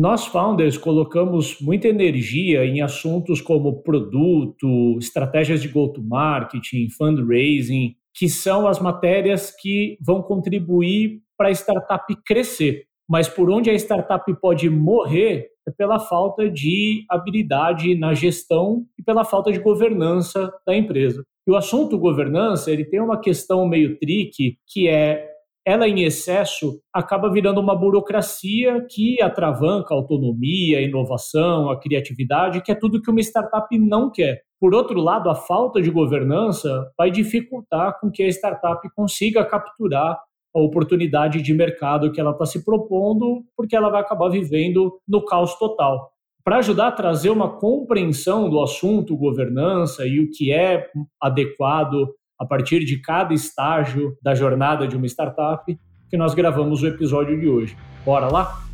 Nós, founders, colocamos muita energia em assuntos como produto, estratégias de go-to-marketing, fundraising, que são as matérias que vão contribuir para a startup crescer. Mas por onde a startup pode morrer é pela falta de habilidade na gestão e pela falta de governança da empresa. E o assunto governança, ele tem uma questão meio tricky, que é ela em excesso acaba virando uma burocracia que atravanca a autonomia, a inovação, a criatividade, que é tudo que uma startup não quer. Por outro lado, a falta de governança vai dificultar com que a startup consiga capturar a oportunidade de mercado que ela está se propondo, porque ela vai acabar vivendo no caos total. Para ajudar a trazer uma compreensão do assunto governança e o que é adequado a partir de cada estágio da jornada de uma startup que nós gravamos o episódio de hoje. Bora lá?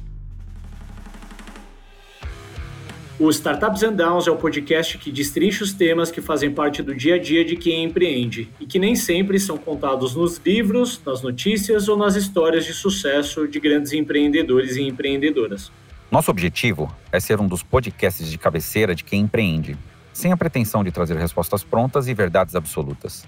O Startups and Downs é o podcast que destrincha os temas que fazem parte do dia a dia de quem empreende e que nem sempre são contados nos livros, nas notícias ou nas histórias de sucesso de grandes empreendedores e empreendedoras. Nosso objetivo é ser um dos podcasts de cabeceira de quem empreende, sem a pretensão de trazer respostas prontas e verdades absolutas.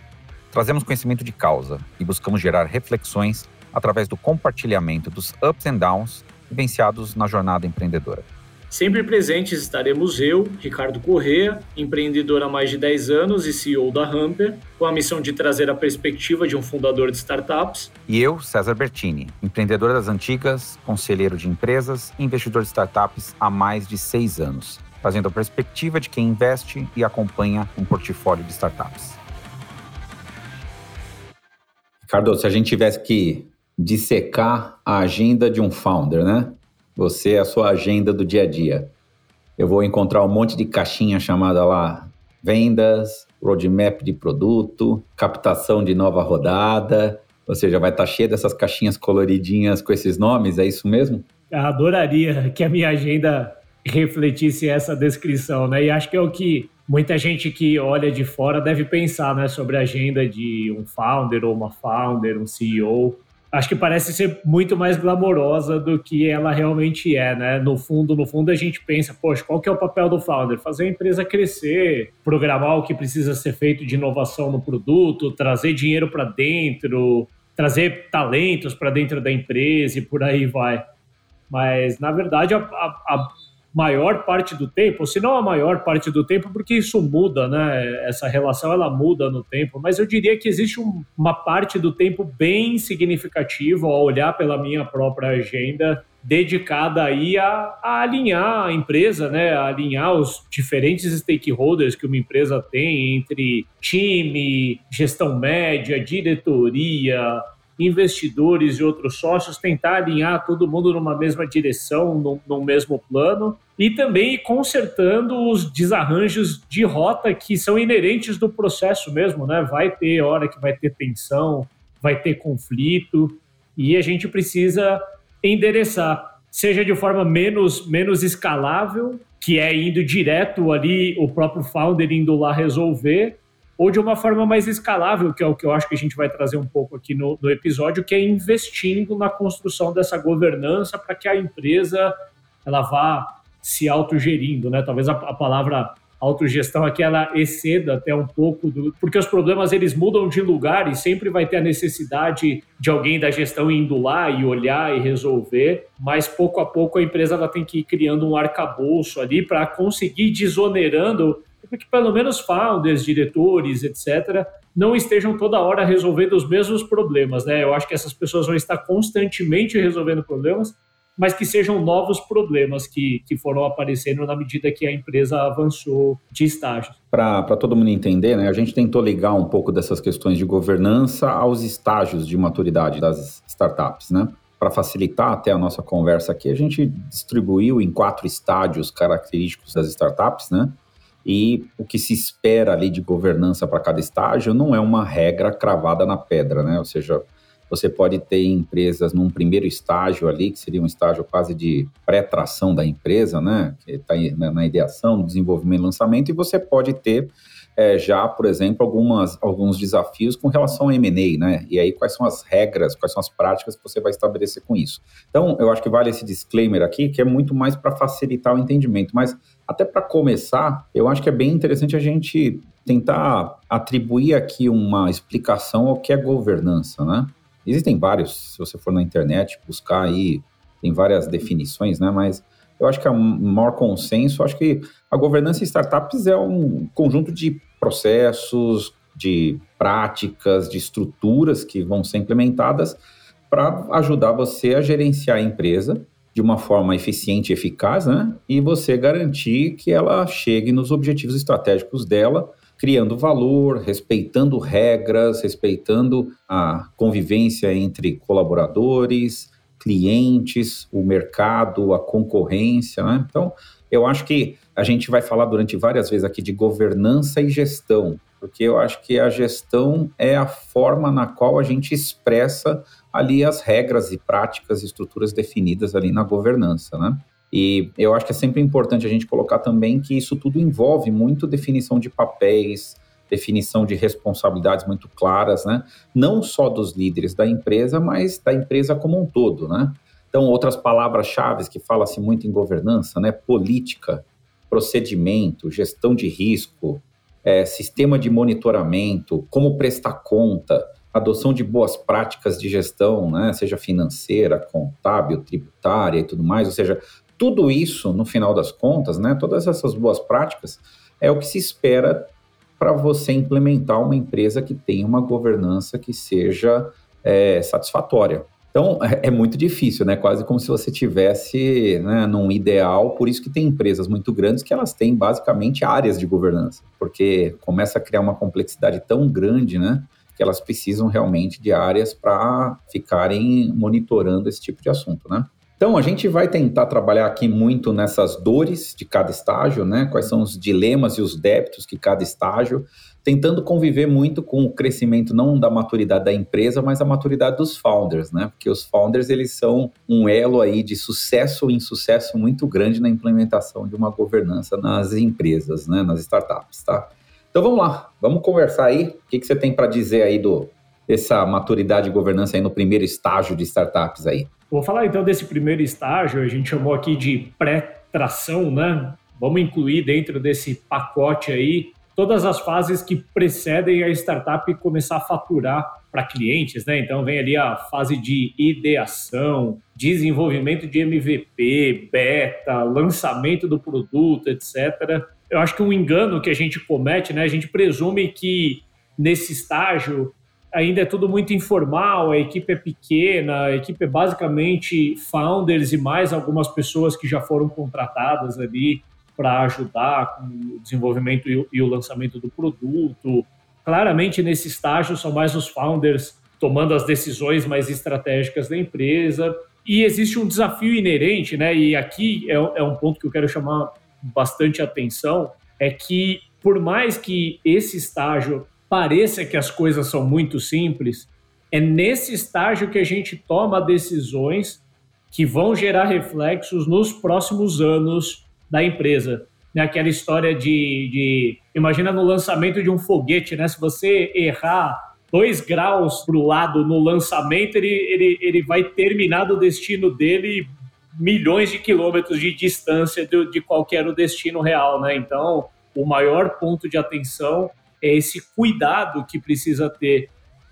Trazemos conhecimento de causa e buscamos gerar reflexões através do compartilhamento dos ups and downs vivenciados na jornada empreendedora. Sempre presentes estaremos eu, Ricardo Correa, empreendedor há mais de 10 anos e CEO da Hamper, com a missão de trazer a perspectiva de um fundador de startups. E eu, César Bertini, empreendedor das antigas, conselheiro de empresas e investidor de startups há mais de seis anos, trazendo a perspectiva de quem investe e acompanha um portfólio de startups. Ricardo, se a gente tivesse que dissecar a agenda de um founder, né? Você a sua agenda do dia a dia. Eu vou encontrar um monte de caixinha chamada lá vendas, roadmap de produto, captação de nova rodada. Ou seja, vai estar cheia dessas caixinhas coloridinhas com esses nomes, é isso mesmo? Eu adoraria que a minha agenda refletisse essa descrição, né? E acho que é o que muita gente que olha de fora deve pensar né, sobre a agenda de um founder ou uma founder, um CEO. Acho que parece ser muito mais glamourosa do que ela realmente é, né? No fundo, no fundo a gente pensa, poxa, qual que é o papel do founder? Fazer a empresa crescer, programar o que precisa ser feito de inovação no produto, trazer dinheiro para dentro, trazer talentos para dentro da empresa e por aí vai. Mas, na verdade, a, a, a maior parte do tempo, se não a maior parte do tempo, porque isso muda, né? Essa relação ela muda no tempo, mas eu diria que existe um, uma parte do tempo bem significativa ao olhar pela minha própria agenda dedicada aí a, a, alinhar a empresa, né, a alinhar os diferentes stakeholders que uma empresa tem entre time, gestão média, diretoria, investidores e outros sócios, tentar alinhar todo mundo numa mesma direção, num, num mesmo plano, e também consertando os desarranjos de rota que são inerentes do processo mesmo, né? Vai ter hora que vai ter tensão, vai ter conflito, e a gente precisa endereçar, seja de forma menos, menos escalável, que é indo direto ali, o próprio founder indo lá resolver, ou de uma forma mais escalável, que é o que eu acho que a gente vai trazer um pouco aqui no, no episódio, que é investindo na construção dessa governança para que a empresa ela vá se autogerindo, né? Talvez a, a palavra autogestão aqui ela exceda até um pouco do, porque os problemas eles mudam de lugar e sempre vai ter a necessidade de alguém da gestão indo lá e olhar e resolver, mas pouco a pouco a empresa ela tem que ir criando um arcabouço ali para conseguir desonerando que pelo menos founders, diretores, etc., não estejam toda hora resolvendo os mesmos problemas. Né? Eu acho que essas pessoas vão estar constantemente resolvendo problemas, mas que sejam novos problemas que, que foram aparecendo na medida que a empresa avançou de estágios. Para todo mundo entender, né, a gente tentou ligar um pouco dessas questões de governança aos estágios de maturidade das startups. Né? Para facilitar até a nossa conversa aqui, a gente distribuiu em quatro estádios característicos das startups, né? E o que se espera ali de governança para cada estágio não é uma regra cravada na pedra, né? Ou seja, você pode ter empresas num primeiro estágio ali, que seria um estágio quase de pré-tração da empresa, né? Que está na ideação, desenvolvimento e lançamento, e você pode ter é, já, por exemplo, algumas, alguns desafios com relação ao M&A, né? E aí quais são as regras, quais são as práticas que você vai estabelecer com isso. Então, eu acho que vale esse disclaimer aqui, que é muito mais para facilitar o entendimento, mas até para começar, eu acho que é bem interessante a gente tentar atribuir aqui uma explicação ao que é governança, né? Existem vários, se você for na internet buscar aí, tem várias definições, né? Mas eu acho que é um maior consenso, acho que a governança em startups é um conjunto de processos, de práticas, de estruturas que vão ser implementadas para ajudar você a gerenciar a empresa de uma forma eficiente e eficaz, né? E você garantir que ela chegue nos objetivos estratégicos dela, criando valor, respeitando regras, respeitando a convivência entre colaboradores, clientes, o mercado, a concorrência, né? Então, eu acho que a gente vai falar durante várias vezes aqui de governança e gestão, porque eu acho que a gestão é a forma na qual a gente expressa ali as regras e práticas e estruturas definidas ali na governança, né? E eu acho que é sempre importante a gente colocar também que isso tudo envolve muito definição de papéis, definição de responsabilidades muito claras, né? Não só dos líderes da empresa, mas da empresa como um todo, né? Então, outras palavras-chave que fala-se muito em governança, né? Política, procedimento, gestão de risco, é, sistema de monitoramento, como prestar conta, adoção de boas práticas de gestão, né? Seja financeira, contábil, tributária e tudo mais. Ou seja, tudo isso, no final das contas, né? Todas essas boas práticas é o que se espera para você implementar uma empresa que tenha uma governança que seja é, satisfatória. Então, é, é muito difícil, né? Quase como se você tivesse né, num ideal. Por isso que tem empresas muito grandes que elas têm basicamente áreas de governança, porque começa a criar uma complexidade tão grande, né? Que elas precisam realmente de áreas para ficarem monitorando esse tipo de assunto, né? Então, a gente vai tentar trabalhar aqui muito nessas dores de cada estágio, né? Quais são os dilemas e os débitos que cada estágio tentando conviver muito com o crescimento não da maturidade da empresa, mas a maturidade dos founders, né? Porque os founders eles são um elo aí de sucesso ou insucesso muito grande na implementação de uma governança nas empresas, né? Nas startups, tá? Então vamos lá, vamos conversar aí. O que, que você tem para dizer aí do dessa maturidade de governança aí no primeiro estágio de startups aí? Vou falar então desse primeiro estágio, a gente chamou aqui de pré-tração, né? Vamos incluir dentro desse pacote aí todas as fases que precedem a startup começar a faturar para clientes, né? Então vem ali a fase de ideação, desenvolvimento de MVP, beta, lançamento do produto, etc. Eu acho que um engano que a gente comete, né? A gente presume que nesse estágio ainda é tudo muito informal, a equipe é pequena, a equipe é basicamente founders e mais algumas pessoas que já foram contratadas ali para ajudar com o desenvolvimento e o lançamento do produto. Claramente, nesse estágio, são mais os founders tomando as decisões mais estratégicas da empresa. E existe um desafio inerente, né? E aqui é, é um ponto que eu quero chamar bastante atenção: é que, por mais que esse estágio pareça que as coisas são muito simples, é nesse estágio que a gente toma decisões que vão gerar reflexos nos próximos anos da empresa. Né? Aquela história de, de. Imagina no lançamento de um foguete, né? Se você errar dois graus para o lado no lançamento, ele, ele, ele vai terminar do destino dele milhões de quilômetros de distância de, de qualquer destino real, né? Então, o maior ponto de atenção é esse cuidado que precisa ter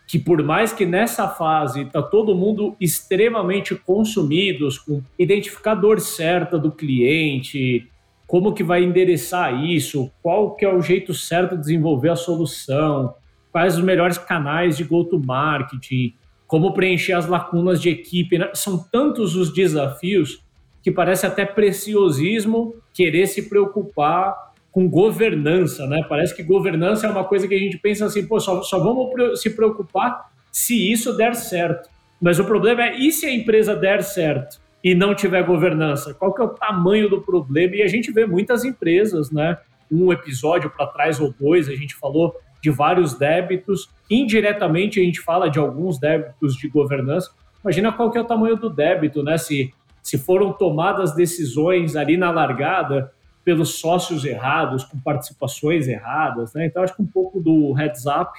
que por mais que nessa fase está todo mundo extremamente consumidos com identificador certa do cliente, como que vai endereçar isso, qual que é o jeito certo de desenvolver a solução, quais os melhores canais de go-to-marketing, como preencher as lacunas de equipe. Né? São tantos os desafios que parece até preciosismo querer se preocupar com governança, né? Parece que governança é uma coisa que a gente pensa assim, pô, só, só vamos se preocupar se isso der certo. Mas o problema é, e se a empresa der certo e não tiver governança? Qual que é o tamanho do problema? E a gente vê muitas empresas, né? Um episódio para trás ou dois, a gente falou de vários débitos. Indiretamente, a gente fala de alguns débitos de governança. Imagina qual que é o tamanho do débito, né? Se, se foram tomadas decisões ali na largada pelos sócios errados, com participações erradas, né? Então acho que um pouco do heads up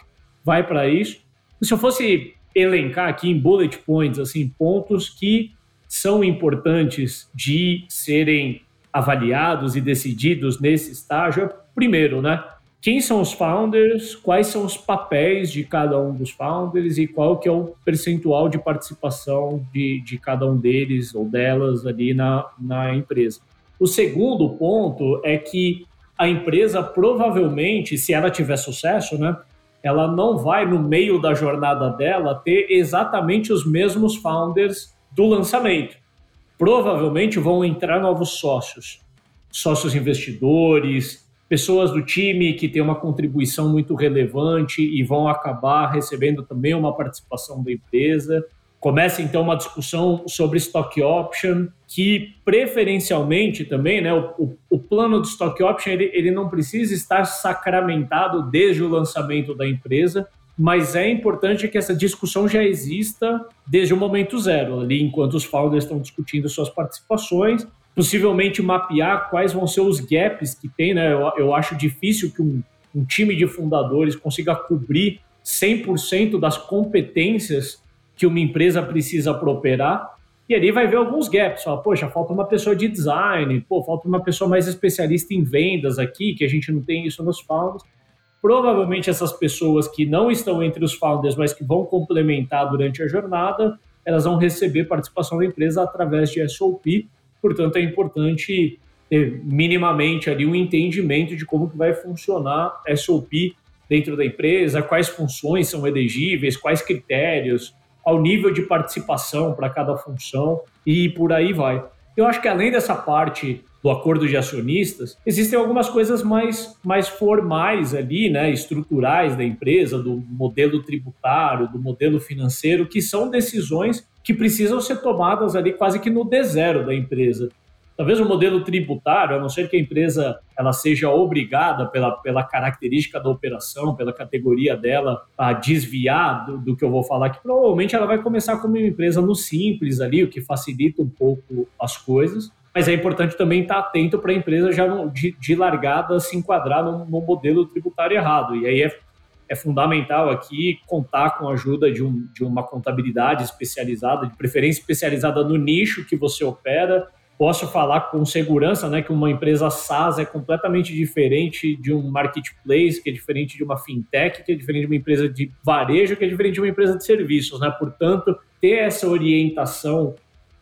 vai para isso. Se eu fosse elencar aqui em bullet points, assim, pontos que são importantes de serem avaliados e decididos nesse estágio, é, primeiro, né? Quem são os founders, quais são os papéis de cada um dos founders e qual que é o percentual de participação de, de cada um deles ou delas ali na, na empresa. O segundo ponto é que a empresa provavelmente, se ela tiver sucesso, né, ela não vai no meio da jornada dela ter exatamente os mesmos founders do lançamento. Provavelmente vão entrar novos sócios, sócios investidores, pessoas do time que têm uma contribuição muito relevante e vão acabar recebendo também uma participação da empresa. Começa então uma discussão sobre stock option, que preferencialmente também, né, o, o plano de stock option ele, ele não precisa estar sacramentado desde o lançamento da empresa, mas é importante que essa discussão já exista desde o momento zero, ali enquanto os founders estão discutindo suas participações, possivelmente mapear quais vão ser os gaps que tem, né? Eu, eu acho difícil que um, um time de fundadores consiga cobrir 100% das competências que uma empresa precisa para operar. E ali vai ver alguns gaps. Fala, Poxa, falta uma pessoa de design, pô, falta uma pessoa mais especialista em vendas aqui, que a gente não tem isso nos founders. Provavelmente essas pessoas que não estão entre os founders, mas que vão complementar durante a jornada, elas vão receber participação da empresa através de SOP. Portanto, é importante ter minimamente ali um entendimento de como que vai funcionar SOP dentro da empresa, quais funções são elegíveis, quais critérios, ao nível de participação para cada função e por aí vai. Eu acho que além dessa parte do acordo de acionistas, existem algumas coisas mais, mais formais ali, né, estruturais da empresa, do modelo tributário, do modelo financeiro, que são decisões que precisam ser tomadas ali quase que no D zero da empresa. Talvez o modelo tributário, a não ser que a empresa ela seja obrigada pela, pela característica da operação, pela categoria dela, a desviar do, do que eu vou falar aqui, provavelmente ela vai começar como uma empresa no simples ali, o que facilita um pouco as coisas. Mas é importante também estar atento para a empresa já no, de, de, largada se enquadrar no, no modelo tributário errado. E aí é é fundamental aqui contar com a ajuda de, um, de, uma contabilidade especializada, de preferência especializada no nicho que você opera, posso falar com segurança né, que uma empresa SaaS é completamente diferente de um marketplace, que é diferente de uma fintech, que é diferente de uma empresa de varejo, que é diferente de uma empresa de serviços. Né? Portanto, ter essa orientação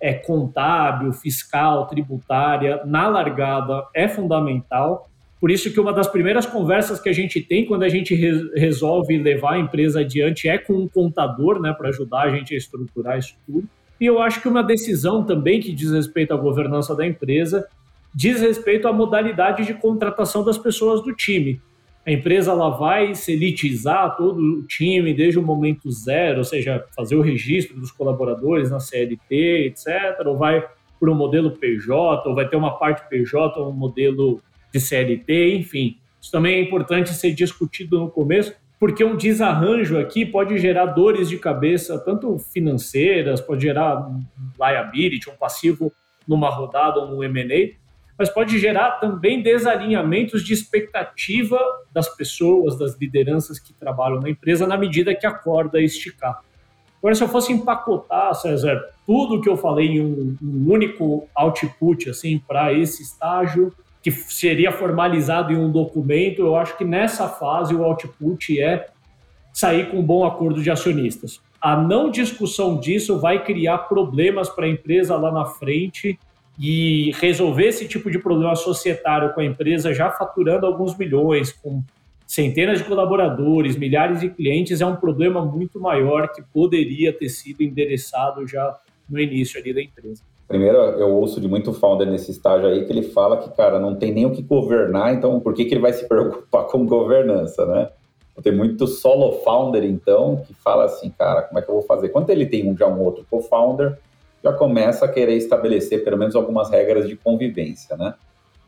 é, contábil, fiscal, tributária na largada é fundamental. Por isso que uma das primeiras conversas que a gente tem quando a gente re resolve levar a empresa adiante é com um contador, né, para ajudar a gente a estruturar isso tudo. E eu acho que uma decisão também que diz respeito à governança da empresa diz respeito à modalidade de contratação das pessoas do time. A empresa ela vai selitizar todo o time desde o momento zero, ou seja, fazer o registro dos colaboradores na CLT, etc., ou vai para um modelo PJ, ou vai ter uma parte PJ, ou um modelo de CLT, enfim. Isso também é importante ser discutido no começo, porque um desarranjo aqui pode gerar dores de cabeça, tanto financeiras, pode gerar liability, um passivo numa rodada ou no M&A, mas pode gerar também desalinhamentos de expectativa das pessoas, das lideranças que trabalham na empresa, na medida que a corda esticar. Agora, se eu fosse empacotar, César, tudo que eu falei em um, um único output assim para esse estágio, que seria formalizado em um documento, eu acho que nessa fase o output é sair com um bom acordo de acionistas. A não discussão disso vai criar problemas para a empresa lá na frente e resolver esse tipo de problema societário com a empresa já faturando alguns milhões, com centenas de colaboradores, milhares de clientes, é um problema muito maior que poderia ter sido endereçado já no início ali da empresa. Primeiro, eu ouço de muito founder nesse estágio aí que ele fala que, cara, não tem nem o que governar, então por que, que ele vai se preocupar com governança, né? Tem muito solo founder, então, que fala assim, cara, como é que eu vou fazer? Quando ele tem um, já um outro co-founder, já começa a querer estabelecer pelo menos algumas regras de convivência, né?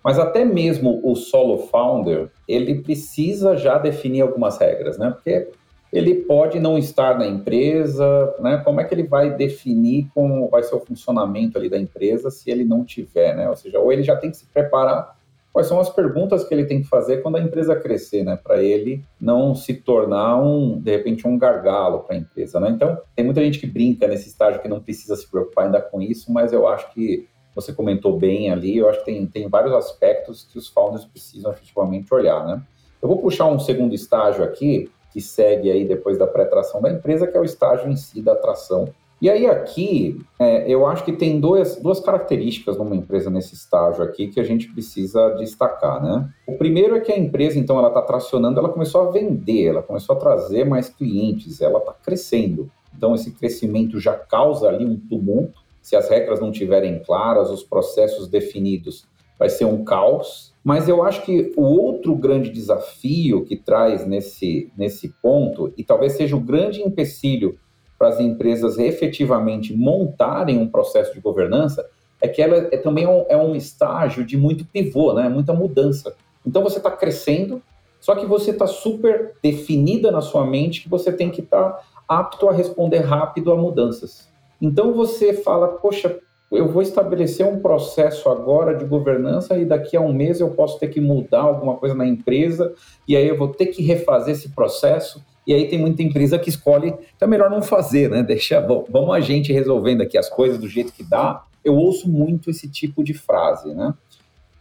Mas até mesmo o solo founder, ele precisa já definir algumas regras, né? Porque ele pode não estar na empresa, né? Como é que ele vai definir como vai ser o funcionamento ali da empresa se ele não tiver, né? Ou seja, ou ele já tem que se preparar quais são as perguntas que ele tem que fazer quando a empresa crescer, né? Para ele não se tornar um, de repente, um gargalo para a empresa, né? Então, tem muita gente que brinca nesse estágio que não precisa se preocupar ainda com isso, mas eu acho que você comentou bem ali, eu acho que tem, tem vários aspectos que os founders precisam efetivamente olhar, né? Eu vou puxar um segundo estágio aqui, que segue aí depois da pré-tração da empresa, que é o estágio em si da atração e aí aqui, é, eu acho que tem dois, duas características numa empresa nesse estágio aqui que a gente precisa destacar, né? O primeiro é que a empresa, então, ela está tracionando, ela começou a vender, ela começou a trazer mais clientes, ela está crescendo. Então, esse crescimento já causa ali um tumulto. Se as regras não estiverem claras, os processos definidos, vai ser um caos. Mas eu acho que o outro grande desafio que traz nesse, nesse ponto, e talvez seja o grande empecilho para as empresas efetivamente montarem um processo de governança é que ela é também um, é um estágio de muito pivô, né? muita mudança. Então você está crescendo, só que você está super definida na sua mente que você tem que estar tá apto a responder rápido a mudanças. Então você fala, poxa, eu vou estabelecer um processo agora de governança e daqui a um mês eu posso ter que mudar alguma coisa na empresa e aí eu vou ter que refazer esse processo e aí tem muita empresa que escolhe, então é melhor não fazer, né? Deixa, vamos a gente resolvendo aqui as coisas do jeito que dá. Eu ouço muito esse tipo de frase, né?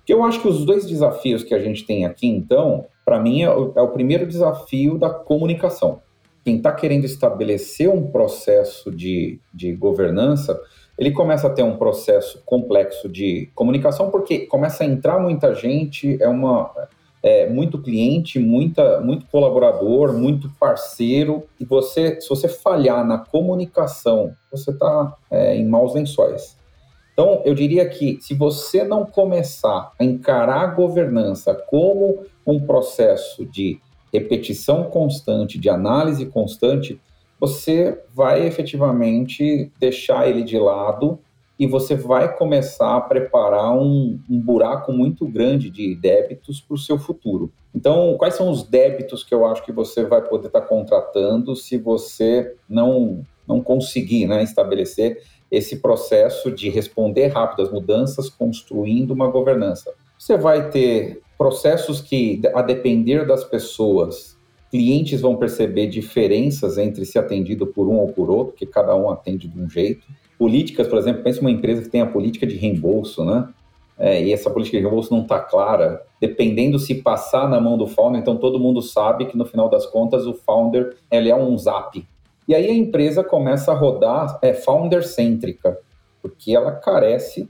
Que eu acho que os dois desafios que a gente tem aqui, então, para mim é o, é o primeiro desafio da comunicação. Quem está querendo estabelecer um processo de, de governança, ele começa a ter um processo complexo de comunicação, porque começa a entrar muita gente, é uma é, muito cliente, muita, muito colaborador, muito parceiro, e você, se você falhar na comunicação, você está é, em maus lençóis. Então, eu diria que se você não começar a encarar a governança como um processo de repetição constante, de análise constante, você vai efetivamente deixar ele de lado e você vai começar a preparar um, um buraco muito grande de débitos para o seu futuro. Então, quais são os débitos que eu acho que você vai poder estar tá contratando se você não, não conseguir né, estabelecer esse processo de responder rápido às mudanças, construindo uma governança? Você vai ter processos que, a depender das pessoas, clientes vão perceber diferenças entre ser atendido por um ou por outro, porque cada um atende de um jeito políticas, por exemplo, pense uma empresa que tem a política de reembolso, né? É, e essa política de reembolso não está clara, dependendo se passar na mão do founder, então todo mundo sabe que no final das contas o founder ele é um zap. E aí a empresa começa a rodar é, founder-cêntrica, porque ela carece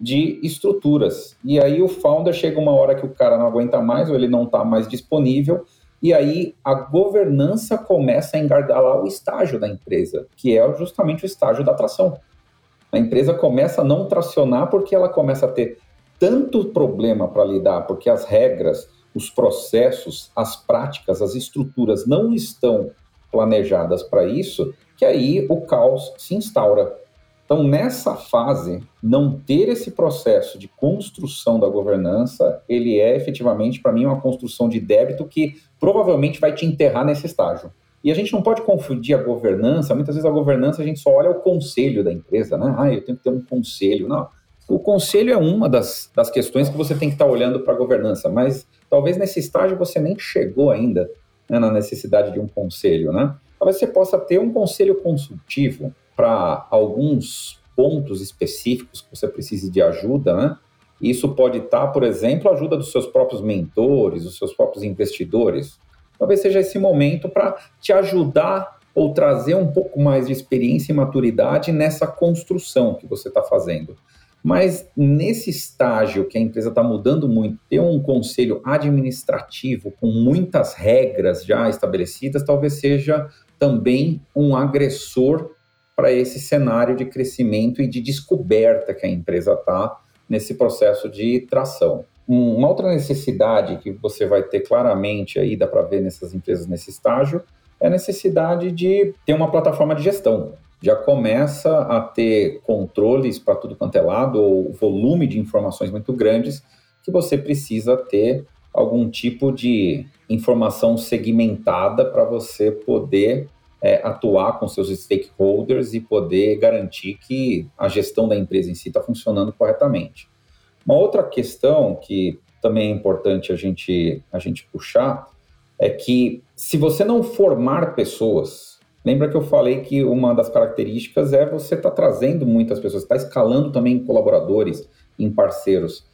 de estruturas. E aí o founder chega uma hora que o cara não aguenta mais ou ele não está mais disponível e aí a governança começa a engargalar o estágio da empresa, que é justamente o estágio da atração. A empresa começa a não tracionar porque ela começa a ter tanto problema para lidar, porque as regras, os processos, as práticas, as estruturas não estão planejadas para isso, que aí o caos se instaura. Então, nessa fase, não ter esse processo de construção da governança, ele é efetivamente, para mim, uma construção de débito que provavelmente vai te enterrar nesse estágio. E a gente não pode confundir a governança, muitas vezes a governança a gente só olha o conselho da empresa, né? Ah, eu tenho que ter um conselho. Não. O conselho é uma das, das questões que você tem que estar olhando para a governança, mas talvez nesse estágio você nem chegou ainda né, na necessidade de um conselho, né? Talvez você possa ter um conselho consultivo, para alguns pontos específicos que você precise de ajuda, né? Isso pode estar, por exemplo, a ajuda dos seus próprios mentores, dos seus próprios investidores. Talvez seja esse momento para te ajudar ou trazer um pouco mais de experiência e maturidade nessa construção que você está fazendo. Mas nesse estágio que a empresa está mudando muito, ter um conselho administrativo com muitas regras já estabelecidas talvez seja também um agressor para esse cenário de crescimento e de descoberta que a empresa está nesse processo de tração. Uma outra necessidade que você vai ter claramente aí, dá para ver nessas empresas nesse estágio, é a necessidade de ter uma plataforma de gestão. Já começa a ter controles para tudo quanto é lado, ou volume de informações muito grandes, que você precisa ter algum tipo de informação segmentada para você poder é, atuar com seus stakeholders e poder garantir que a gestão da empresa em si está funcionando corretamente. Uma outra questão que também é importante a gente, a gente puxar é que se você não formar pessoas, lembra que eu falei que uma das características é você estar tá trazendo muitas pessoas, está escalando também colaboradores, em parceiros.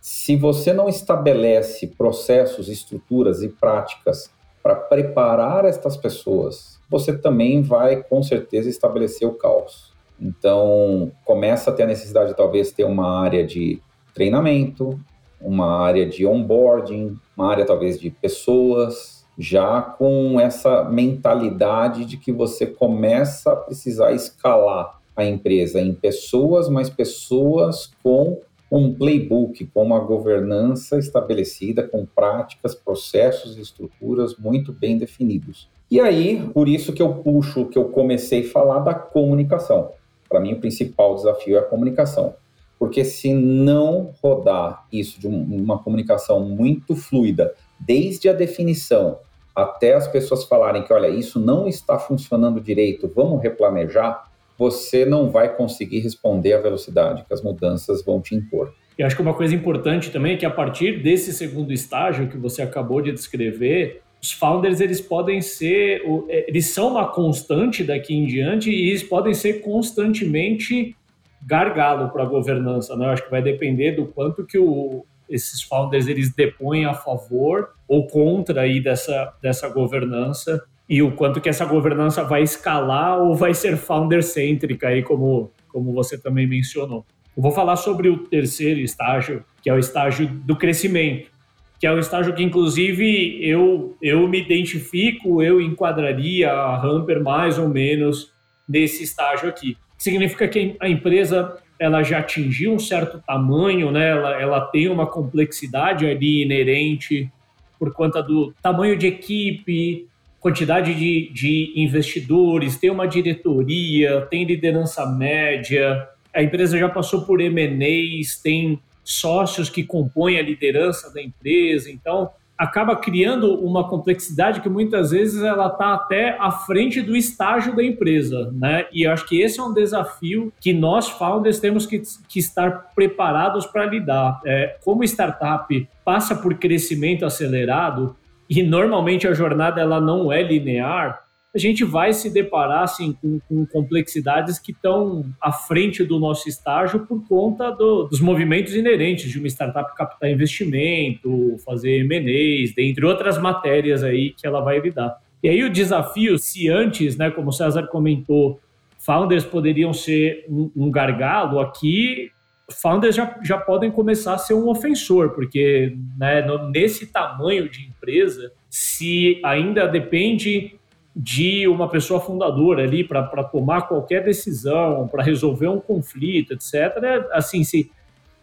Se você não estabelece processos, estruturas e práticas para preparar estas pessoas, você também vai com certeza estabelecer o caos. Então, começa a ter a necessidade de talvez ter uma área de treinamento, uma área de onboarding, uma área talvez de pessoas, já com essa mentalidade de que você começa a precisar escalar a empresa em pessoas, mas pessoas com um playbook, com uma governança estabelecida, com práticas, processos e estruturas muito bem definidos. E aí, por isso que eu puxo, que eu comecei a falar da comunicação. Para mim, o principal desafio é a comunicação. Porque se não rodar isso de uma comunicação muito fluida, desde a definição até as pessoas falarem que, olha, isso não está funcionando direito, vamos replanejar, você não vai conseguir responder à velocidade que as mudanças vão te impor. E acho que uma coisa importante também é que a partir desse segundo estágio que você acabou de descrever, os founders eles podem ser, é, eles são uma constante daqui em diante e eles podem ser constantemente gargalo para a governança, né? Eu acho que vai depender do quanto que o, esses founders eles depõem a favor ou contra aí dessa, dessa governança e o quanto que essa governança vai escalar ou vai ser founder-cêntrica aí, como, como você também mencionou. Eu vou falar sobre o terceiro estágio, que é o estágio do crescimento que é um estágio que, inclusive, eu, eu me identifico, eu enquadraria a Hamper mais ou menos nesse estágio aqui. Significa que a empresa ela já atingiu um certo tamanho, né? ela, ela tem uma complexidade ali inerente por conta do tamanho de equipe, quantidade de, de investidores, tem uma diretoria, tem liderança média, a empresa já passou por M&As, tem sócios que compõem a liderança da empresa. Então, acaba criando uma complexidade que muitas vezes ela está até à frente do estágio da empresa, né? E eu acho que esse é um desafio que nós founders temos que, que estar preparados para lidar. É, como startup passa por crescimento acelerado e normalmente a jornada ela não é linear, a gente vai se deparar assim, com, com complexidades que estão à frente do nosso estágio por conta do, dos movimentos inerentes de uma startup captar investimento, fazer M&As, dentre outras matérias aí que ela vai lidar. E aí o desafio, se antes, né, como o César comentou, founders poderiam ser um, um gargalo, aqui founders já, já podem começar a ser um ofensor, porque né, nesse tamanho de empresa, se ainda depende de uma pessoa fundadora ali para tomar qualquer decisão, para resolver um conflito, etc. Assim, se,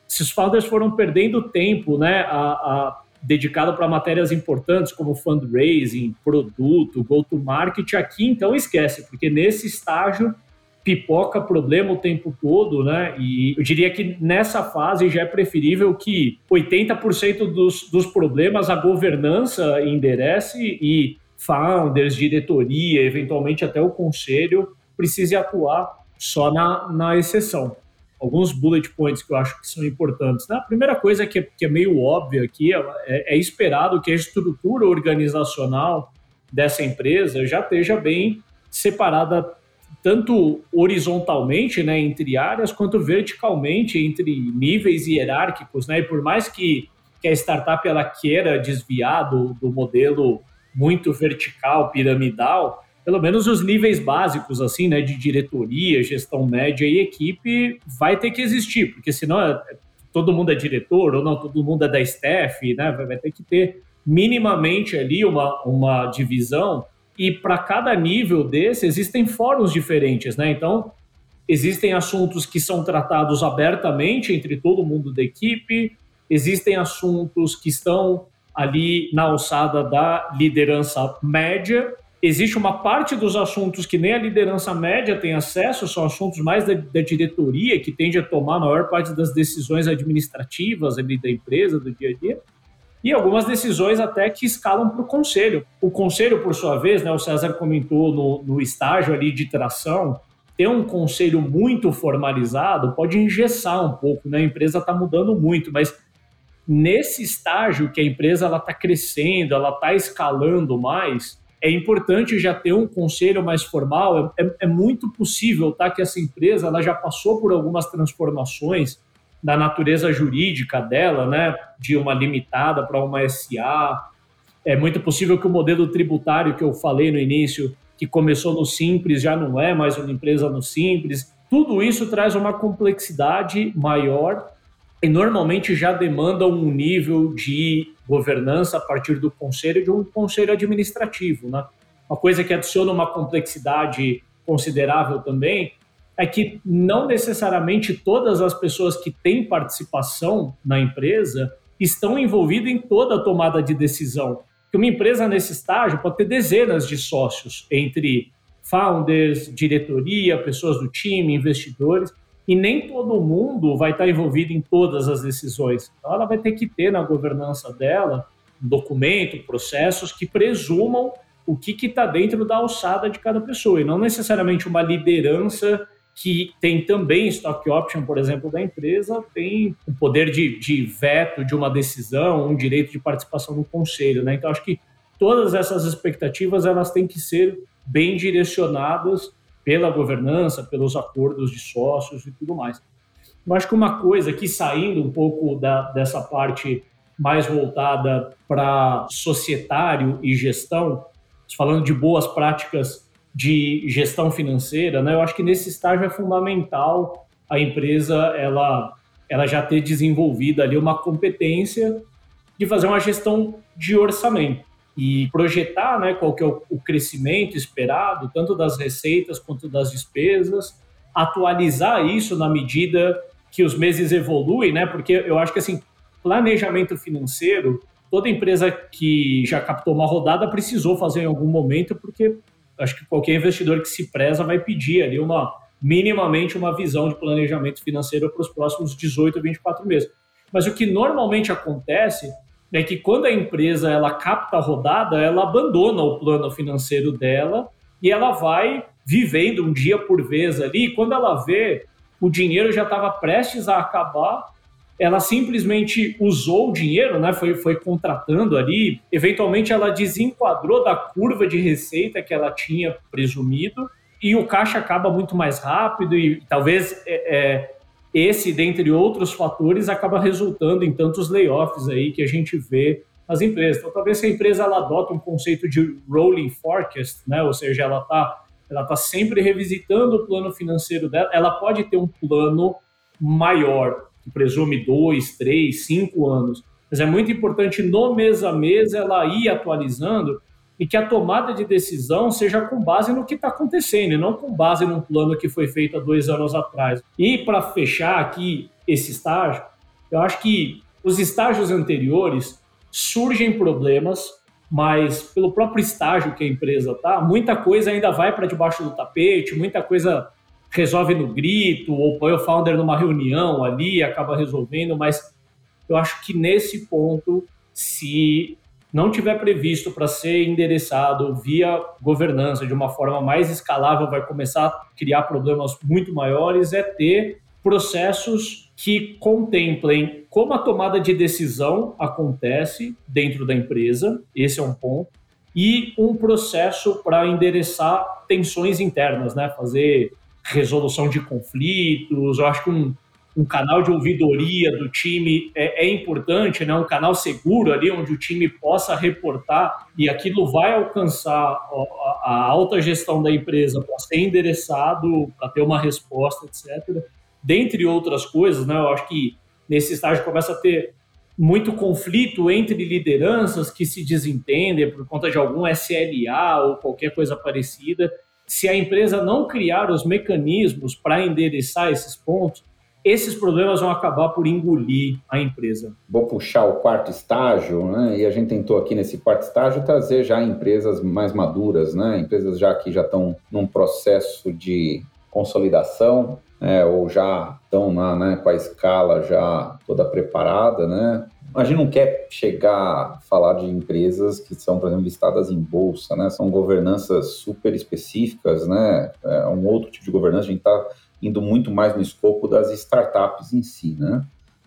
se os founders foram perdendo tempo, né, a, a dedicado para matérias importantes como fundraising, produto, go-to-market, aqui então esquece, porque nesse estágio pipoca problema o tempo todo, né? E eu diria que nessa fase já é preferível que 80% dos, dos problemas a governança enderece e founders, diretoria, eventualmente até o conselho, precise atuar só na, na exceção. Alguns bullet points que eu acho que são importantes. A primeira coisa que é, que é meio óbvia aqui é, é esperado que a estrutura organizacional dessa empresa já esteja bem separada tanto horizontalmente, né, entre áreas, quanto verticalmente entre níveis hierárquicos, né? E por mais que, que a startup ela queira desviar do, do modelo muito vertical, piramidal, pelo menos os níveis básicos, assim, né, de diretoria, gestão média e equipe, vai ter que existir, porque senão é, todo mundo é diretor ou não, todo mundo é da staff, né, vai ter que ter minimamente ali uma, uma divisão. E para cada nível desse existem fóruns diferentes, né, então existem assuntos que são tratados abertamente entre todo mundo da equipe, existem assuntos que estão ali na alçada da liderança média. Existe uma parte dos assuntos que nem a liderança média tem acesso, são assuntos mais da, da diretoria, que tende a tomar a maior parte das decisões administrativas ali da empresa, do dia a dia e algumas decisões até que escalam para o conselho. O conselho, por sua vez, né, o César comentou no, no, estágio ali de tração, ter um conselho muito formalizado pode engessar um pouco, né? A empresa está mudando muito, mas nesse estágio que a empresa está crescendo, ela está escalando mais, é importante já ter um conselho mais formal. É, é, é, muito possível tá, que essa empresa ela já passou por algumas transformações da natureza jurídica dela, né, de uma limitada para uma SA. É muito possível que o modelo tributário que eu falei no início, que começou no Simples, já não é mais uma empresa no Simples. Tudo isso traz uma complexidade maior e normalmente já demanda um nível de governança a partir do conselho de um conselho administrativo. Né? Uma coisa que adiciona uma complexidade considerável também é que não necessariamente todas as pessoas que têm participação na empresa estão envolvidas em toda a tomada de decisão. Porque uma empresa nesse estágio pode ter dezenas de sócios, entre founders, diretoria, pessoas do time, investidores e nem todo mundo vai estar envolvido em todas as decisões. Então, ela vai ter que ter na governança dela um documento, processos que presumam o que está dentro da alçada de cada pessoa, e não necessariamente uma liderança que tem também stock option, por exemplo, da empresa, tem o poder de, de veto de uma decisão, um direito de participação no conselho. Né? Então, acho que todas essas expectativas elas têm que ser bem direcionadas pela governança, pelos acordos de sócios e tudo mais. Eu acho que uma coisa que saindo um pouco da, dessa parte mais voltada para societário e gestão, falando de boas práticas de gestão financeira, né? Eu acho que nesse estágio é fundamental a empresa ela ela já ter desenvolvido ali uma competência de fazer uma gestão de orçamento e projetar né, qual que é o, o crescimento esperado, tanto das receitas quanto das despesas, atualizar isso na medida que os meses evoluem, né? Porque eu acho que assim, planejamento financeiro, toda empresa que já captou uma rodada precisou fazer em algum momento, porque acho que qualquer investidor que se preza vai pedir ali uma minimamente uma visão de planejamento financeiro para os próximos 18 a 24 meses. Mas o que normalmente acontece é que quando a empresa ela capta a rodada, ela abandona o plano financeiro dela e ela vai vivendo um dia por vez ali. E quando ela vê o dinheiro já estava prestes a acabar, ela simplesmente usou o dinheiro, né? Foi, foi contratando ali. Eventualmente, ela desenquadrou da curva de receita que ela tinha presumido e o caixa acaba muito mais rápido e talvez é, é, esse, dentre outros fatores, acaba resultando em tantos layoffs aí que a gente vê nas empresas. Então, talvez se a empresa ela adota um conceito de rolling forecast, né? ou seja, ela está ela tá sempre revisitando o plano financeiro dela, ela pode ter um plano maior, que presume dois, três, cinco anos. Mas é muito importante no mês a mês ela ir atualizando e que a tomada de decisão seja com base no que está acontecendo e não com base num plano que foi feito há dois anos atrás. E para fechar aqui esse estágio, eu acho que os estágios anteriores surgem problemas, mas pelo próprio estágio que a empresa está, muita coisa ainda vai para debaixo do tapete, muita coisa resolve no grito, ou põe o founder numa reunião ali, acaba resolvendo, mas eu acho que nesse ponto, se não tiver previsto para ser endereçado via governança de uma forma mais escalável, vai começar a criar problemas muito maiores, é ter processos que contemplem como a tomada de decisão acontece dentro da empresa, esse é um ponto, e um processo para endereçar tensões internas, né? fazer resolução de conflitos. Eu acho que um, um canal de ouvidoria do time é, é, importante, né? um canal seguro ali onde o time possa reportar e aquilo vai alcançar a, a alta gestão da empresa para ser endereçado, para ter uma resposta, etc. Dentre outras coisas, né? eu acho que nesse estágio começa a ter muito conflito entre lideranças que se desentendem por conta de algum SLA ou qualquer coisa parecida. Se a empresa não criar os mecanismos para endereçar esses pontos, esses problemas vão acabar por engolir a empresa. Vou puxar o quarto estágio, né? E a gente tentou aqui nesse quarto estágio trazer já empresas mais maduras, né? Empresas já que já estão num processo de consolidação, né? ou já estão na, né, com a escala já toda preparada, né? A gente não quer chegar a falar de empresas que são, por exemplo, listadas em bolsa, né? São governanças super específicas, né? É um outro tipo de governança. A gente está indo muito mais no escopo das startups em si, né?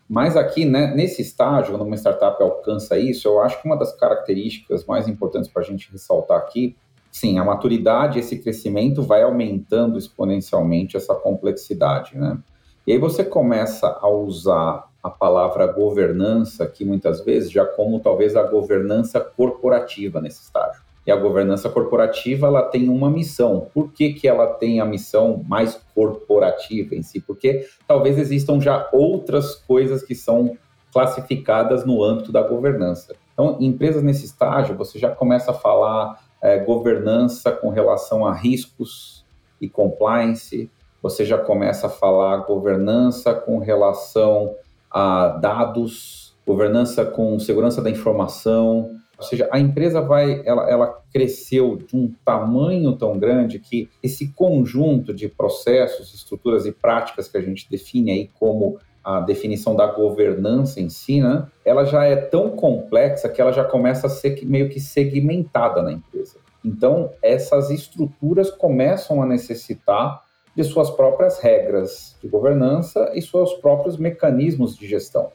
Mas aqui, né, nesse estágio, quando uma startup alcança isso, eu acho que uma das características mais importantes para a gente ressaltar aqui, sim, a maturidade, esse crescimento vai aumentando exponencialmente essa complexidade, né? E aí você começa a usar a palavra governança, que muitas vezes já como talvez a governança corporativa nesse estágio. E a governança corporativa ela tem uma missão. Por que, que ela tem a missão mais corporativa em si? Porque talvez existam já outras coisas que são classificadas no âmbito da governança. Então, em empresas nesse estágio, você já começa a falar é, governança com relação a riscos e compliance, você já começa a falar governança com relação a dados, governança com segurança da informação. Ou seja, a empresa vai, ela, ela cresceu de um tamanho tão grande que esse conjunto de processos, estruturas e práticas que a gente define aí como a definição da governança em si, né, ela já é tão complexa que ela já começa a ser meio que segmentada na empresa. Então, essas estruturas começam a necessitar de suas próprias regras de governança e seus próprios mecanismos de gestão.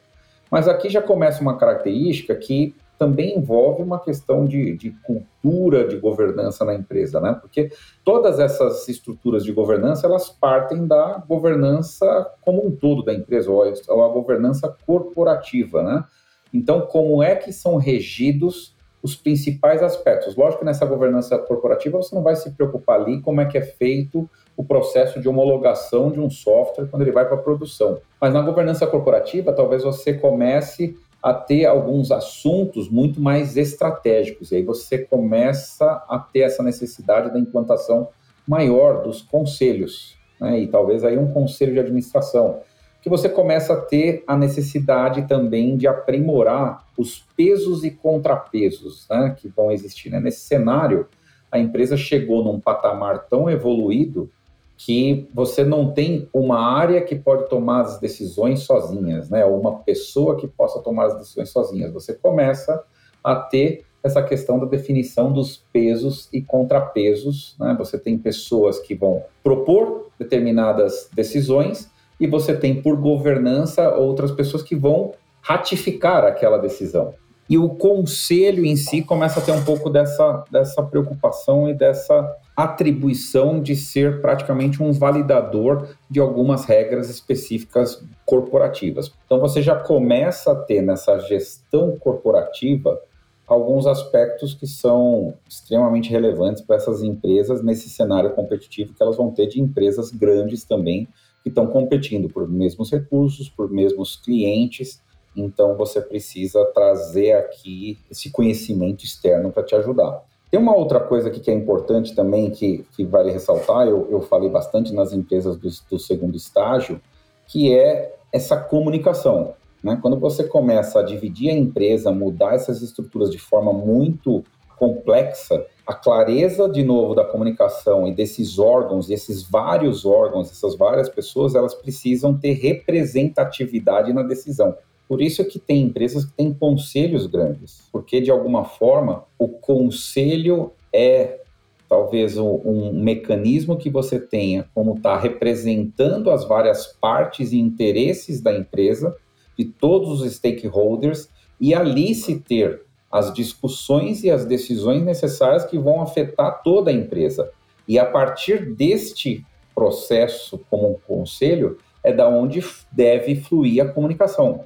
Mas aqui já começa uma característica que também envolve uma questão de, de, cultura de governança na empresa, né? Porque todas essas estruturas de governança elas partem da governança como um todo da empresa, ou a governança corporativa, né? Então, como é que são regidos os principais aspectos? Lógico que nessa governança corporativa você não vai se preocupar ali como é que é feito o processo de homologação de um software quando ele vai para a produção. Mas na governança corporativa, talvez você comece a ter alguns assuntos muito mais estratégicos. E aí você começa a ter essa necessidade da implantação maior dos conselhos, né? e talvez aí um conselho de administração, que você começa a ter a necessidade também de aprimorar os pesos e contrapesos né? que vão existir. Né? Nesse cenário, a empresa chegou num patamar tão evoluído que você não tem uma área que pode tomar as decisões sozinhas, né? Ou uma pessoa que possa tomar as decisões sozinhas. Você começa a ter essa questão da definição dos pesos e contrapesos, né? Você tem pessoas que vão propor determinadas decisões e você tem por governança outras pessoas que vão ratificar aquela decisão. E o conselho em si começa a ter um pouco dessa, dessa preocupação e dessa atribuição de ser praticamente um validador de algumas regras específicas corporativas. Então você já começa a ter nessa gestão corporativa alguns aspectos que são extremamente relevantes para essas empresas nesse cenário competitivo que elas vão ter de empresas grandes também que estão competindo por mesmos recursos, por mesmos clientes. Então você precisa trazer aqui esse conhecimento externo para te ajudar. Tem uma outra coisa aqui que é importante também, que, que vale ressaltar, eu, eu falei bastante nas empresas do, do segundo estágio, que é essa comunicação. Né? Quando você começa a dividir a empresa, mudar essas estruturas de forma muito complexa, a clareza, de novo, da comunicação e desses órgãos, esses vários órgãos, essas várias pessoas, elas precisam ter representatividade na decisão. Por isso que tem empresas que têm conselhos grandes, porque de alguma forma o conselho é talvez um, um mecanismo que você tenha como está representando as várias partes e interesses da empresa, de todos os stakeholders, e ali se ter as discussões e as decisões necessárias que vão afetar toda a empresa. E a partir deste processo como um conselho é da onde deve fluir a comunicação.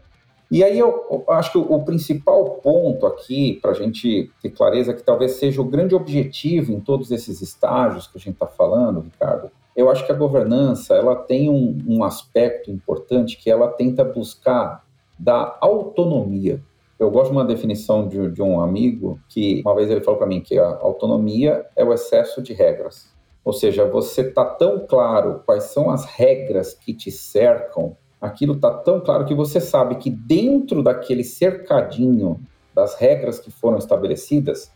E aí eu, acho que o, principal ponto aqui, para a gente ter clareza, que talvez seja o grande objetivo em todos esses estágios que a gente está falando, Ricardo, eu acho que a governança ela tem um, um aspecto importante que ela tenta buscar da autonomia. Eu gosto de uma definição de, de um amigo que uma vez ele falou para mim que a autonomia é o excesso de regras. Ou seja, você está tão claro quais são as regras que te cercam aquilo está tão claro que você sabe que dentro daquele cercadinho das regras que foram estabelecidas,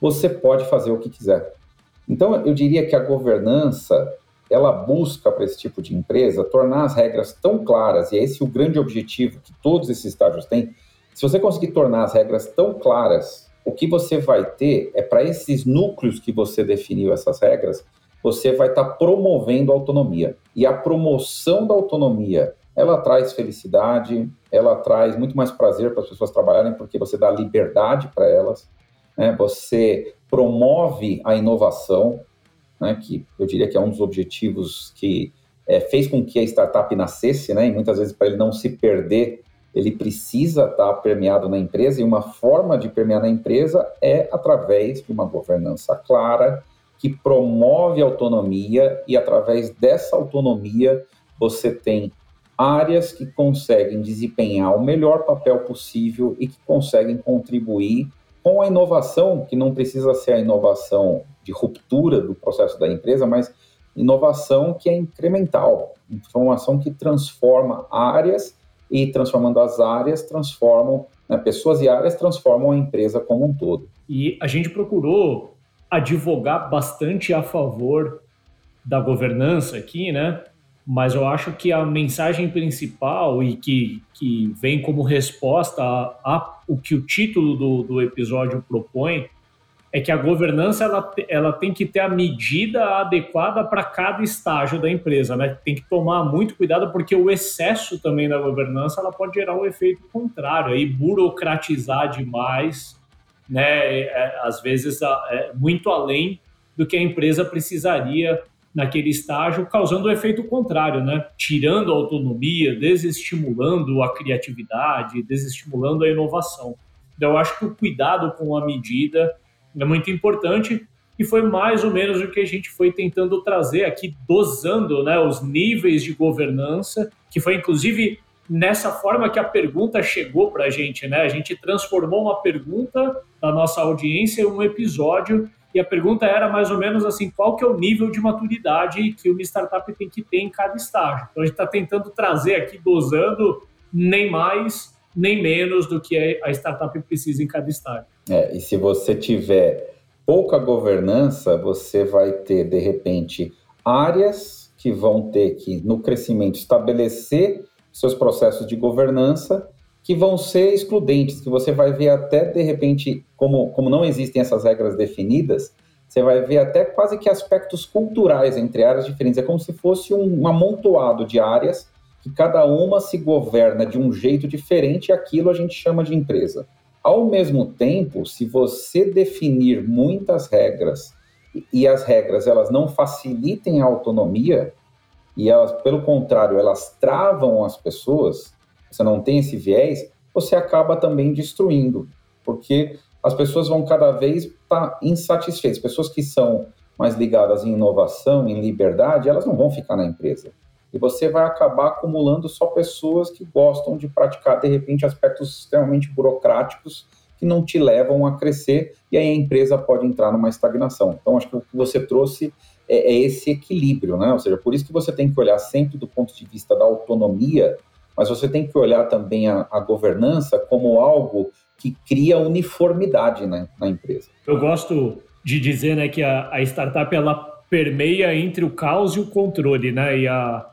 você pode fazer o que quiser. Então, eu diria que a governança, ela busca para esse tipo de empresa tornar as regras tão claras, e é esse o grande objetivo que todos esses estágios têm. Se você conseguir tornar as regras tão claras, o que você vai ter é para esses núcleos que você definiu essas regras, você vai estar tá promovendo a autonomia. E a promoção da autonomia ela traz felicidade, ela traz muito mais prazer para as pessoas trabalharem porque você dá liberdade para elas, né? você promove a inovação, né? que eu diria que é um dos objetivos que é, fez com que a startup nascesse, né? e muitas vezes para ele não se perder, ele precisa estar permeado na empresa, e uma forma de permear na empresa é através de uma governança clara, que promove autonomia, e através dessa autonomia você tem áreas que conseguem desempenhar o melhor papel possível e que conseguem contribuir com a inovação, que não precisa ser a inovação de ruptura do processo da empresa, mas inovação que é incremental, informação que transforma áreas e transformando as áreas, transformam né, pessoas e áreas transformam a empresa como um todo. E a gente procurou advogar bastante a favor da governança aqui, né? Mas eu acho que a mensagem principal e que, que vem como resposta a, a o que o título do, do episódio propõe é que a governança ela, ela tem que ter a medida adequada para cada estágio da empresa, né? Tem que tomar muito cuidado porque o excesso também da governança ela pode gerar um efeito contrário, aí burocratizar demais, né? É, é às vezes é, muito além do que a empresa precisaria naquele estágio, causando o efeito contrário, né? Tirando a autonomia, desestimulando a criatividade, desestimulando a inovação. Então, eu acho que o cuidado com a medida é muito importante e foi mais ou menos o que a gente foi tentando trazer aqui, dosando né, os níveis de governança, que foi inclusive nessa forma que a pergunta chegou para a gente. Né? A gente transformou uma pergunta da nossa audiência em um episódio e a pergunta era mais ou menos assim, qual que é o nível de maturidade que uma startup tem que ter em cada estágio. Então a gente está tentando trazer aqui, dosando nem mais nem menos do que a startup precisa em cada estágio. É, e se você tiver pouca governança, você vai ter, de repente, áreas que vão ter que, no crescimento, estabelecer seus processos de governança que vão ser excludentes, que você vai ver até, de repente, como, como não existem essas regras definidas, você vai ver até quase que aspectos culturais entre áreas diferentes. É como se fosse um, um amontoado de áreas que cada uma se governa de um jeito diferente e aquilo a gente chama de empresa. Ao mesmo tempo, se você definir muitas regras e as regras elas não facilitem a autonomia e elas, pelo contrário, elas travam as pessoas, você não tem esse viés, você acaba também destruindo, porque as pessoas vão cada vez estar tá insatisfeitas. Pessoas que são mais ligadas em inovação, em liberdade, elas não vão ficar na empresa. E você vai acabar acumulando só pessoas que gostam de praticar, de repente, aspectos extremamente burocráticos que não te levam a crescer, e aí a empresa pode entrar numa estagnação. Então, acho que o que você trouxe é, é esse equilíbrio, né? Ou seja, por isso que você tem que olhar sempre do ponto de vista da autonomia mas você tem que olhar também a, a governança como algo que cria uniformidade né, na empresa. Eu gosto de dizer né, que a, a startup ela permeia entre o caos e o controle, né? E a,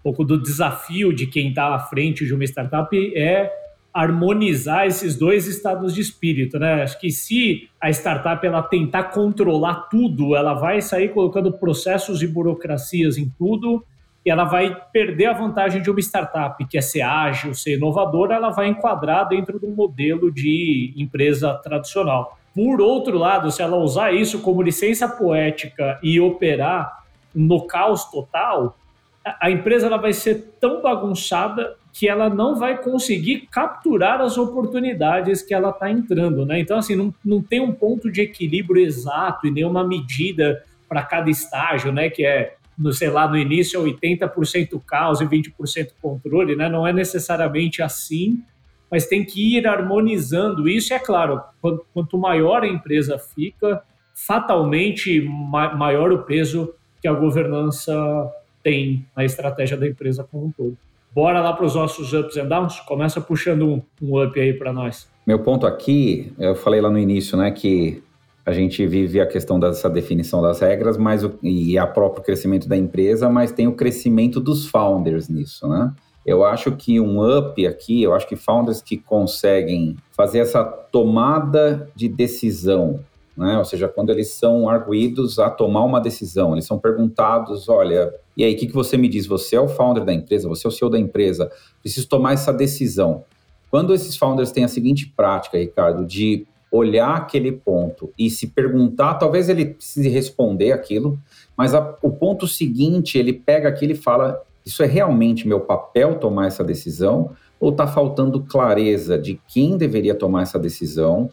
um pouco do desafio de quem está à frente de uma startup é harmonizar esses dois estados de espírito, né? Acho que se a startup ela tentar controlar tudo, ela vai sair colocando processos e burocracias em tudo e ela vai perder a vantagem de uma startup, que é ser ágil, ser inovadora, ela vai enquadrar dentro do modelo de empresa tradicional. Por outro lado, se ela usar isso como licença poética e operar no caos total, a empresa ela vai ser tão bagunçada que ela não vai conseguir capturar as oportunidades que ela está entrando, né? Então, assim, não, não tem um ponto de equilíbrio exato e nenhuma medida para cada estágio, né? Que é no, sei lá, no início é 80% caos e 20% controle, né? Não é necessariamente assim, mas tem que ir harmonizando isso. E é claro, quanto maior a empresa fica, fatalmente maior o peso que a governança tem na estratégia da empresa como um todo. Bora lá para os nossos ups and downs? Começa puxando um, um up aí para nós. Meu ponto aqui, eu falei lá no início, né, que a gente vive a questão dessa definição das regras, mas o, e a próprio crescimento da empresa, mas tem o crescimento dos founders nisso, né? Eu acho que um up aqui, eu acho que founders que conseguem fazer essa tomada de decisão né? Ou seja, quando eles são arguídos a tomar uma decisão, eles são perguntados, olha, e aí, o que, que você me diz? Você é o founder da empresa, você é o CEO da empresa, preciso tomar essa decisão. Quando esses founders têm a seguinte prática, Ricardo, de olhar aquele ponto e se perguntar, talvez ele precise responder aquilo, mas a, o ponto seguinte, ele pega aquilo e fala: Isso é realmente meu papel tomar essa decisão? Ou está faltando clareza de quem deveria tomar essa decisão,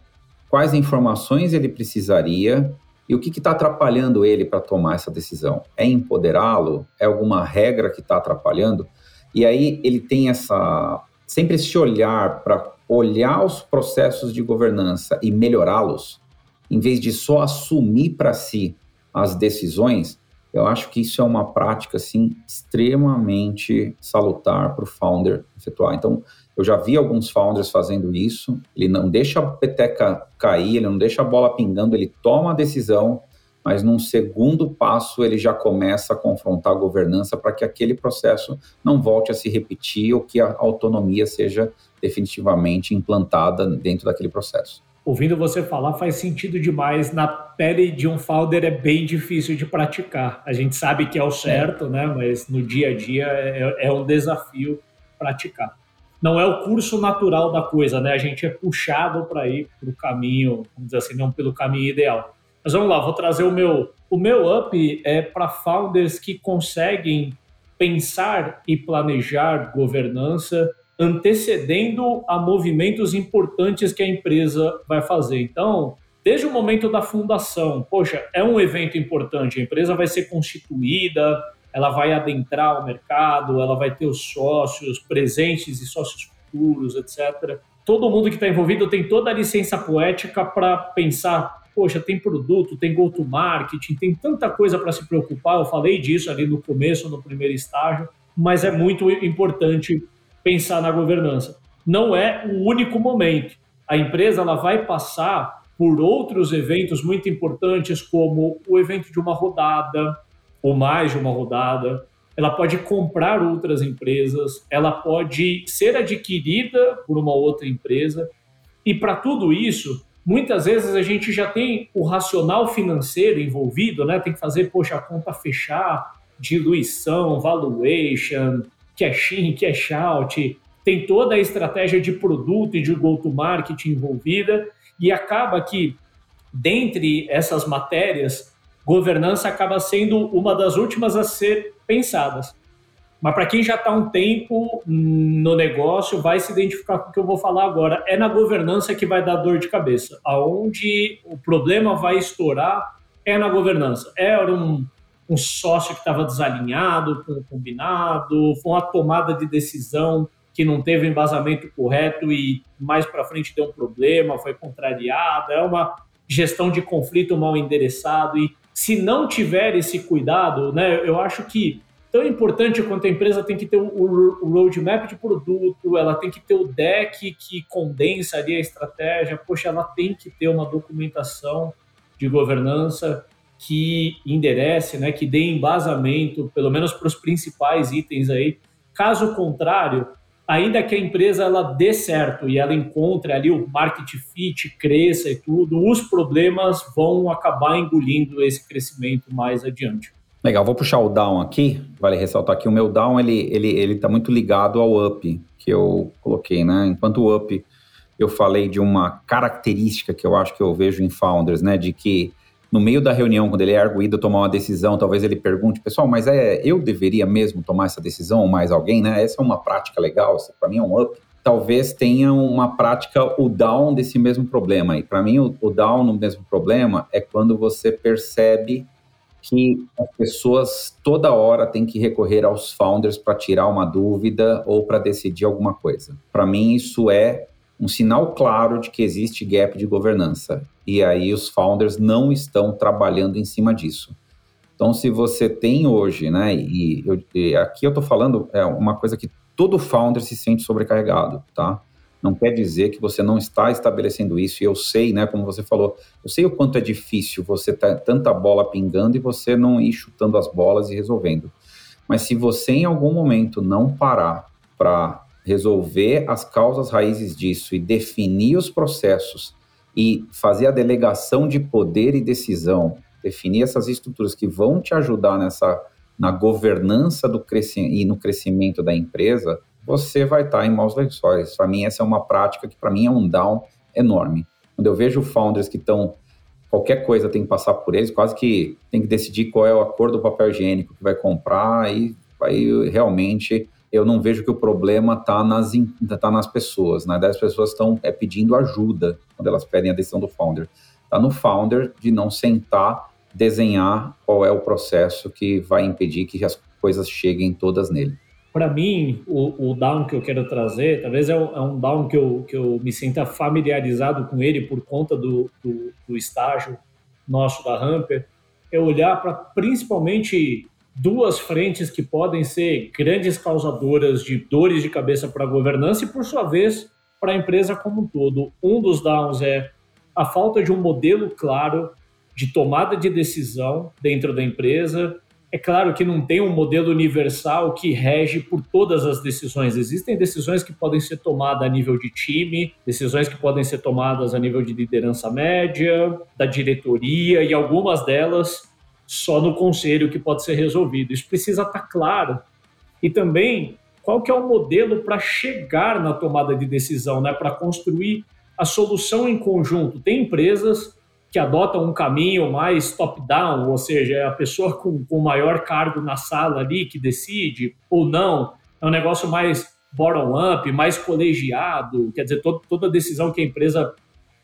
quais informações ele precisaria e o que está atrapalhando ele para tomar essa decisão? É empoderá-lo? É alguma regra que está atrapalhando? E aí ele tem essa sempre esse olhar para olhar os processos de governança e melhorá-los, em vez de só assumir para si as decisões, eu acho que isso é uma prática assim extremamente salutar para o founder efetuar. Então, eu já vi alguns founders fazendo isso. Ele não deixa a peteca cair, ele não deixa a bola pingando, ele toma a decisão, mas num segundo passo ele já começa a confrontar a governança para que aquele processo não volte a se repetir ou que a autonomia seja definitivamente implantada dentro daquele processo. Ouvindo você falar faz sentido demais. Na pele de um founder é bem difícil de praticar. A gente sabe que é o certo, né? Mas no dia a dia é, é um desafio praticar. Não é o curso natural da coisa, né? A gente é puxado para ir para o caminho, vamos dizer assim, não pelo caminho ideal. Mas vamos lá, vou trazer o meu. O meu up é para founders que conseguem pensar e planejar governança antecedendo a movimentos importantes que a empresa vai fazer. Então, desde o momento da fundação, poxa, é um evento importante, a empresa vai ser constituída, ela vai adentrar o mercado, ela vai ter os sócios presentes e sócios futuros, etc. Todo mundo que está envolvido tem toda a licença poética para pensar poxa, tem produto, tem go-to-marketing, tem tanta coisa para se preocupar. Eu falei disso ali no começo, no primeiro estágio, mas é muito importante pensar na governança. Não é o único momento. A empresa ela vai passar por outros eventos muito importantes, como o evento de uma rodada, ou mais de uma rodada. Ela pode comprar outras empresas, ela pode ser adquirida por uma outra empresa. E para tudo isso, Muitas vezes a gente já tem o racional financeiro envolvido, né? Tem que fazer, poxa, a conta fechar, diluição, valuation, cash in, cash out, tem toda a estratégia de produto e de go-to-market envolvida e acaba que, dentre essas matérias, governança acaba sendo uma das últimas a ser pensadas. Mas para quem já está um tempo no negócio, vai se identificar com o que eu vou falar agora. É na governança que vai dar dor de cabeça. Aonde o problema vai estourar é na governança. Era um, um sócio que estava desalinhado com o combinado, foi uma tomada de decisão que não teve embasamento correto e mais para frente deu um problema, foi contrariada. É uma gestão de conflito mal endereçado. E se não tiver esse cuidado, né, eu acho que tão importante quanto a empresa tem que ter o, roadmap de produto, ela tem que ter o deck que condensa ali a estratégia, poxa, ela tem que ter uma documentação de governança que enderece, né, que dê embasamento, pelo menos para os principais itens aí. Caso contrário, ainda que a empresa ela dê certo e ela encontre ali o market fit, cresça e tudo, os problemas vão acabar engolindo esse crescimento mais adiante. Legal, vou puxar o down aqui. Vale ressaltar que o meu down ele ele ele está muito ligado ao up que eu coloquei, né? Enquanto o up eu falei de uma característica que eu acho que eu vejo em founders, né? De que no meio da reunião, quando ele é arguído tomar uma decisão, talvez ele pergunte, pessoal, mas é eu deveria mesmo tomar essa decisão ou mais alguém, né? Essa é uma prática legal, para mim é um up. Talvez tenha uma prática o down desse mesmo problema. E para mim o, o down no mesmo problema é quando você percebe que as pessoas toda hora têm que recorrer aos founders para tirar uma dúvida ou para decidir alguma coisa. Para mim, isso é um sinal claro de que existe gap de governança. E aí os founders não estão trabalhando em cima disso. Então, se você tem hoje, né, e, eu, e aqui eu estou falando é uma coisa que todo founder se sente sobrecarregado, tá? não quer dizer que você não está estabelecendo isso. E eu sei, né, como você falou, eu sei o quanto é difícil você ter tanta bola pingando e você não ir chutando as bolas e resolvendo. Mas se você em algum momento não parar para resolver as causas raízes disso e definir os processos e fazer a delegação de poder e decisão, definir essas estruturas que vão te ajudar nessa na governança do e no crescimento da empresa, você vai estar em maus lençóis. Para mim, essa é uma prática que, para mim, é um down enorme. Quando eu vejo founders que estão. Qualquer coisa tem que passar por eles, quase que tem que decidir qual é o acordo do papel higiênico que vai comprar, e aí realmente eu não vejo que o problema está nas, tá nas pessoas. Né? As pessoas estão é, pedindo ajuda quando elas pedem a decisão do founder. Está no founder de não sentar, desenhar qual é o processo que vai impedir que as coisas cheguem todas nele para mim, o, o, down que eu quero trazer, talvez é um, é um, down que eu, que eu me sinta familiarizado com ele por conta do, do, do estágio nosso da Hamper, é olhar para principalmente duas frentes que podem ser grandes causadoras de dores de cabeça para a governança e, por sua vez, para a empresa como um todo. Um dos downs é a falta de um modelo claro de tomada de decisão dentro da empresa é claro que não tem um modelo universal que rege por todas as decisões. Existem decisões que podem ser tomadas a nível de time, decisões que podem ser tomadas a nível de liderança média, da diretoria, e algumas delas só no conselho que pode ser resolvido. Isso precisa estar claro. E também, qual que é o modelo para chegar na tomada de decisão, né? para construir a solução em conjunto. Tem empresas que adotam um caminho mais top-down, ou seja, é a pessoa com, com maior cargo na sala ali que decide, ou não, é um negócio mais bottom-up, mais colegiado, quer dizer, todo, toda decisão que a empresa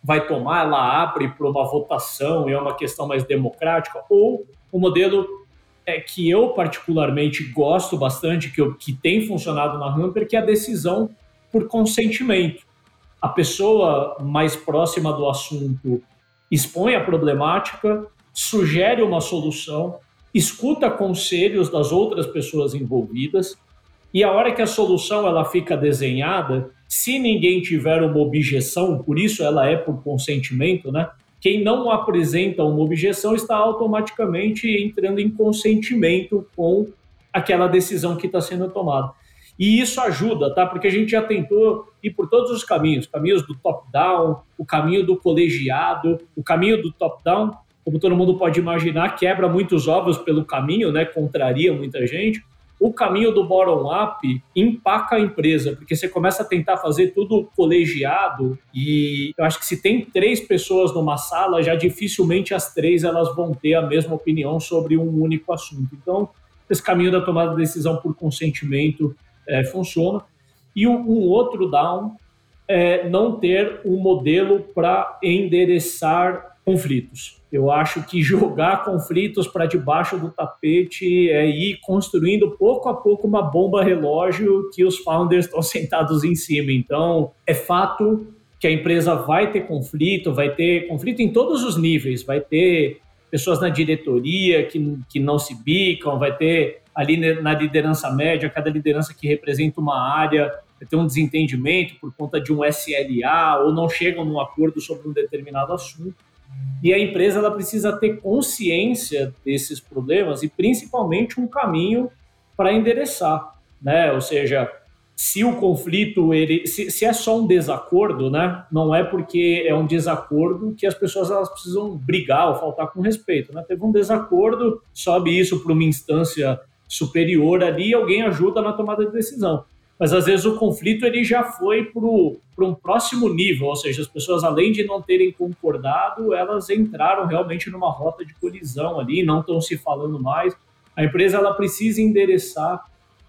vai tomar, ela abre para uma votação e é uma questão mais democrática, ou o modelo é, que eu particularmente gosto bastante, que, eu, que tem funcionado na Hamper, que é a decisão por consentimento. A pessoa mais próxima do assunto expõe a problemática, sugere uma solução, escuta conselhos das outras pessoas envolvidas e a hora que a solução ela fica desenhada, se ninguém tiver uma objeção, por isso ela é por consentimento, né? Quem não apresenta uma objeção está automaticamente entrando em consentimento com aquela decisão que está sendo tomada. E isso ajuda, tá? Porque a gente já tentou ir por todos os caminhos, caminhos do top-down, o caminho do colegiado, o caminho do top-down, como todo mundo pode imaginar, quebra muitos ovos pelo caminho, né? Contraria muita gente. O caminho do bottom-up empaca a empresa, porque você começa a tentar fazer tudo colegiado e eu acho que se tem três pessoas numa sala, já dificilmente as três elas vão ter a mesma opinião sobre um único assunto. Então, esse caminho da tomada de decisão por consentimento é, funciona. E um, um outro down é não ter um modelo para endereçar conflitos. Eu acho que jogar conflitos para debaixo do tapete é ir construindo pouco a pouco uma bomba relógio que os founders estão sentados em cima. Então, é fato que a empresa vai ter conflito, vai ter conflito em todos os níveis, vai ter pessoas na diretoria que, que não se bicam, vai ter ali na liderança média, cada liderança que representa uma área vai ter um desentendimento por conta de um SLA ou não chegam num acordo sobre um determinado assunto. E a empresa ela precisa ter consciência desses problemas e principalmente um caminho para endereçar, né? Ou seja, se o conflito ele se, se, é só um desacordo, né? Não é porque é um desacordo que as pessoas elas precisam brigar ou faltar com respeito, né? Teve um desacordo, sobe isso para uma instância superior ali, alguém ajuda na tomada de decisão. Mas às vezes o conflito ele já foi para um próximo nível, ou seja, as pessoas além de não terem concordado, elas entraram realmente numa rota de colisão ali, não estão se falando mais. A empresa ela precisa endereçar,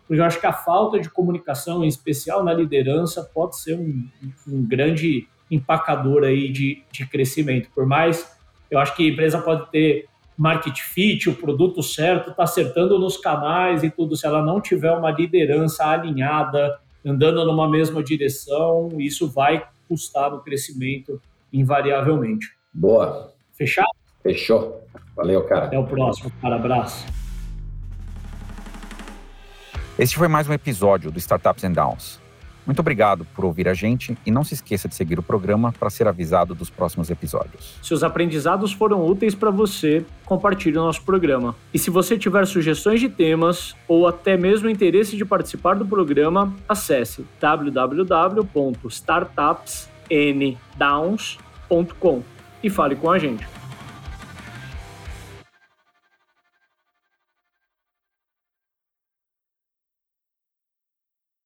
porque eu acho que a falta de comunicação, em especial na liderança, pode ser um, um grande empacador aí de, de crescimento. Por mais, eu acho que a empresa pode ter market fit, o produto certo, está acertando nos canais e tudo. Se ela não tiver uma liderança alinhada, andando numa mesma direção, isso vai custar no crescimento invariavelmente. Boa. Fechado? Fechou. Valeu, cara. Até o próximo, cara. Abraço. Este foi mais um episódio do Startups and Downs. Muito obrigado por ouvir a gente e não se esqueça de seguir o programa para ser avisado dos próximos episódios. Se os aprendizados foram úteis para você, compartilhe o nosso programa. E se você tiver sugestões de temas ou até mesmo interesse de participar do programa, acesse www.startupsndowns.com e fale com a gente.